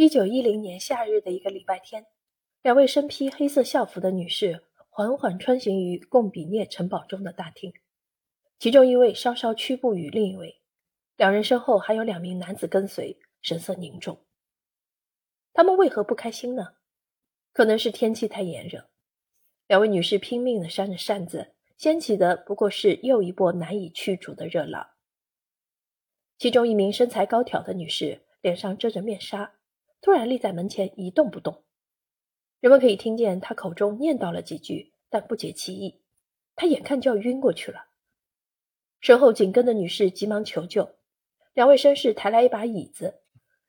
一九一零年夏日的一个礼拜天，两位身披黑色校服的女士缓缓穿行于贡比涅城堡中的大厅，其中一位稍稍屈步于另一位，两人身后还有两名男子跟随，神色凝重。他们为何不开心呢？可能是天气太炎热。两位女士拼命地扇着扇子，掀起的不过是又一波难以驱逐的热浪。其中一名身材高挑的女士脸上遮着面纱。突然立在门前一动不动，人们可以听见他口中念叨了几句，但不解其意。他眼看就要晕过去了，身后紧跟的女士急忙求救。两位绅士抬来一把椅子，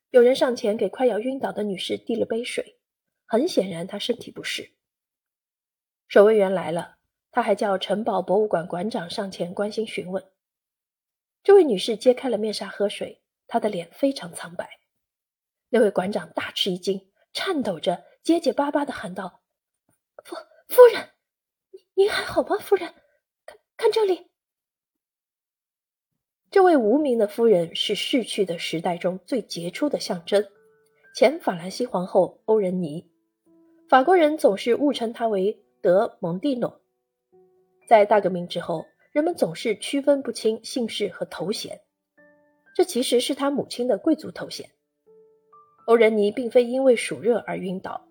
有人上前给快要晕倒的女士递了杯水。很显然，她身体不适。守卫员来了，他还叫城堡博物馆馆长上前关心询问。这位女士揭开了面纱喝水，她的脸非常苍白。那位馆长大吃一惊，颤抖着、结结巴巴的喊道：“夫夫人，您还好吗？夫人，看看这里。”这位无名的夫人是逝去的时代中最杰出的象征——前法兰西皇后欧仁妮。法国人总是误称她为德蒙蒂诺。在大革命之后，人们总是区分不清姓氏和头衔，这其实是她母亲的贵族头衔。欧仁妮并非因为暑热而晕倒，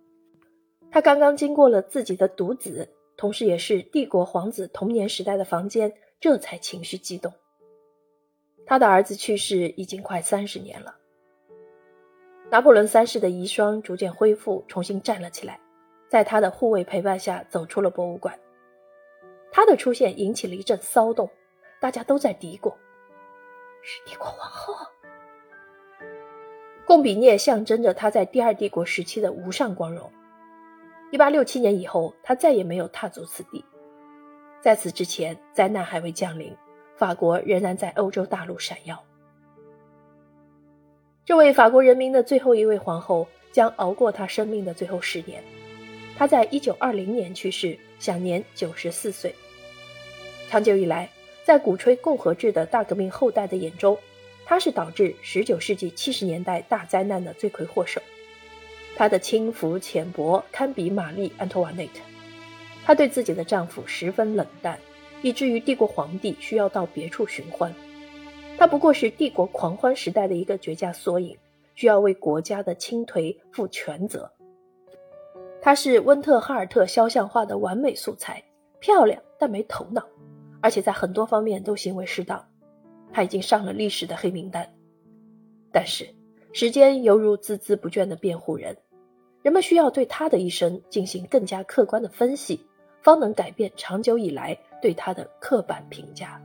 她刚刚经过了自己的独子，同时也是帝国皇子童年时代的房间，这才情绪激动。他的儿子去世已经快三十年了。拿破仑三世的遗孀逐渐恢复，重新站了起来，在他的护卫陪伴下走出了博物馆。他的出现引起了一阵骚动，大家都在嘀咕：“是帝国皇后。”贡比涅象征着他在第二帝国时期的无上光荣。一八六七年以后，他再也没有踏足此地。在此之前，灾难还未降临，法国仍然在欧洲大陆闪耀。这位法国人民的最后一位皇后将熬过她生命的最后十年。她在一九二零年去世，享年九十四岁。长久以来，在鼓吹共和制的大革命后代的眼中，她是导致19世纪70年代大灾难的罪魁祸首，她的轻浮浅薄堪比玛丽·安托瓦内特。她对自己的丈夫十分冷淡，以至于帝国皇帝需要到别处寻欢。她不过是帝国狂欢时代的一个绝佳缩影，需要为国家的倾颓负全责。她是温特哈尔特肖像画的完美素材，漂亮但没头脑，而且在很多方面都行为失当。他已经上了历史的黑名单，但是时间犹如孜孜不倦的辩护人，人们需要对他的一生进行更加客观的分析，方能改变长久以来对他的刻板评价。